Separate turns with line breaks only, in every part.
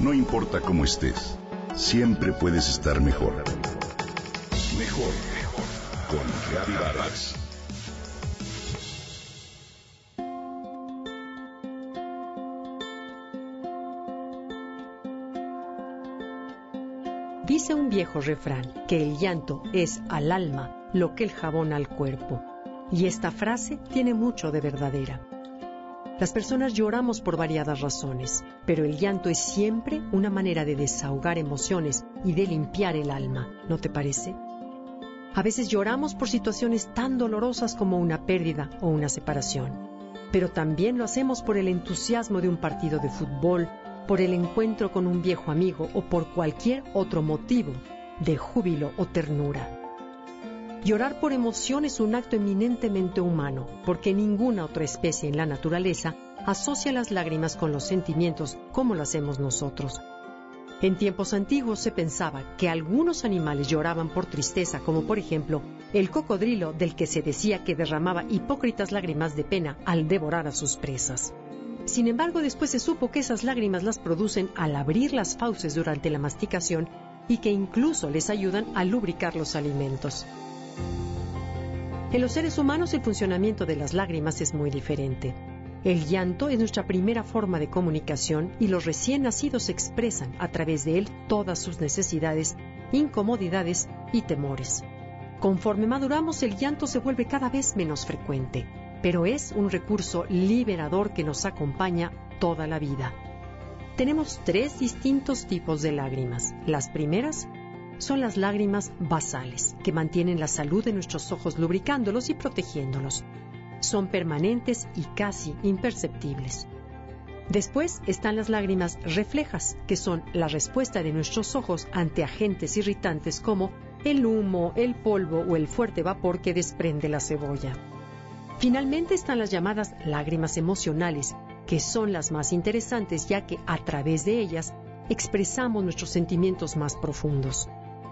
No importa cómo estés, siempre puedes estar mejor. Mejor, mejor. Con Vargas.
Dice un viejo refrán que el llanto es al alma lo que el jabón al cuerpo. Y esta frase tiene mucho de verdadera. Las personas lloramos por variadas razones, pero el llanto es siempre una manera de desahogar emociones y de limpiar el alma, ¿no te parece? A veces lloramos por situaciones tan dolorosas como una pérdida o una separación, pero también lo hacemos por el entusiasmo de un partido de fútbol, por el encuentro con un viejo amigo o por cualquier otro motivo de júbilo o ternura. Llorar por emoción es un acto eminentemente humano, porque ninguna otra especie en la naturaleza asocia las lágrimas con los sentimientos como lo hacemos nosotros. En tiempos antiguos se pensaba que algunos animales lloraban por tristeza, como por ejemplo el cocodrilo del que se decía que derramaba hipócritas lágrimas de pena al devorar a sus presas. Sin embargo, después se supo que esas lágrimas las producen al abrir las fauces durante la masticación y que incluso les ayudan a lubricar los alimentos. En los seres humanos el funcionamiento de las lágrimas es muy diferente. El llanto es nuestra primera forma de comunicación y los recién nacidos expresan a través de él todas sus necesidades, incomodidades y temores. Conforme maduramos el llanto se vuelve cada vez menos frecuente, pero es un recurso liberador que nos acompaña toda la vida. Tenemos tres distintos tipos de lágrimas. Las primeras son las lágrimas basales, que mantienen la salud de nuestros ojos lubricándolos y protegiéndolos. Son permanentes y casi imperceptibles. Después están las lágrimas reflejas, que son la respuesta de nuestros ojos ante agentes irritantes como el humo, el polvo o el fuerte vapor que desprende la cebolla. Finalmente están las llamadas lágrimas emocionales, que son las más interesantes ya que a través de ellas expresamos nuestros sentimientos más profundos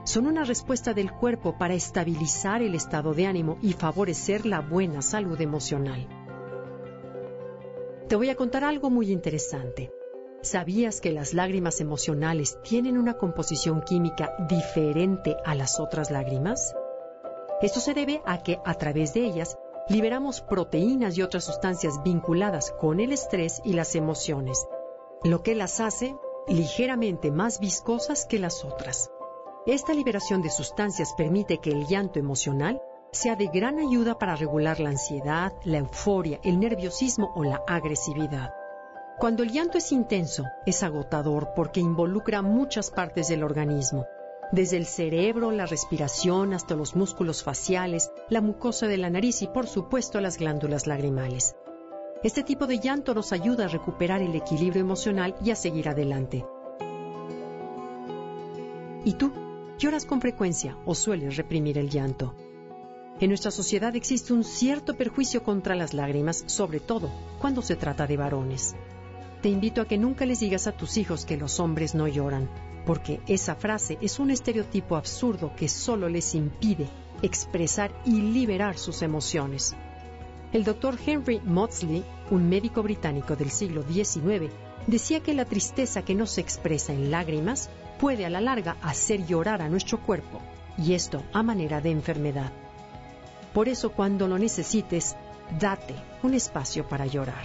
son una respuesta del cuerpo para estabilizar el estado de ánimo y favorecer la buena salud emocional. Te voy a contar algo muy interesante. ¿Sabías que las lágrimas emocionales tienen una composición química diferente a las otras lágrimas? Esto se debe a que a través de ellas liberamos proteínas y otras sustancias vinculadas con el estrés y las emociones, lo que las hace ligeramente más viscosas que las otras. Esta liberación de sustancias permite que el llanto emocional sea de gran ayuda para regular la ansiedad, la euforia, el nerviosismo o la agresividad. Cuando el llanto es intenso, es agotador porque involucra muchas partes del organismo, desde el cerebro, la respiración, hasta los músculos faciales, la mucosa de la nariz y por supuesto las glándulas lagrimales. Este tipo de llanto nos ayuda a recuperar el equilibrio emocional y a seguir adelante. ¿Y tú? Lloras con frecuencia o sueles reprimir el llanto. En nuestra sociedad existe un cierto perjuicio contra las lágrimas, sobre todo cuando se trata de varones. Te invito a que nunca les digas a tus hijos que los hombres no lloran, porque esa frase es un estereotipo absurdo que solo les impide expresar y liberar sus emociones. El doctor Henry Maudsley, un médico británico del siglo XIX, decía que la tristeza que no se expresa en lágrimas puede a la larga hacer llorar a nuestro cuerpo, y esto a manera de enfermedad. Por eso cuando lo necesites, date un espacio para llorar.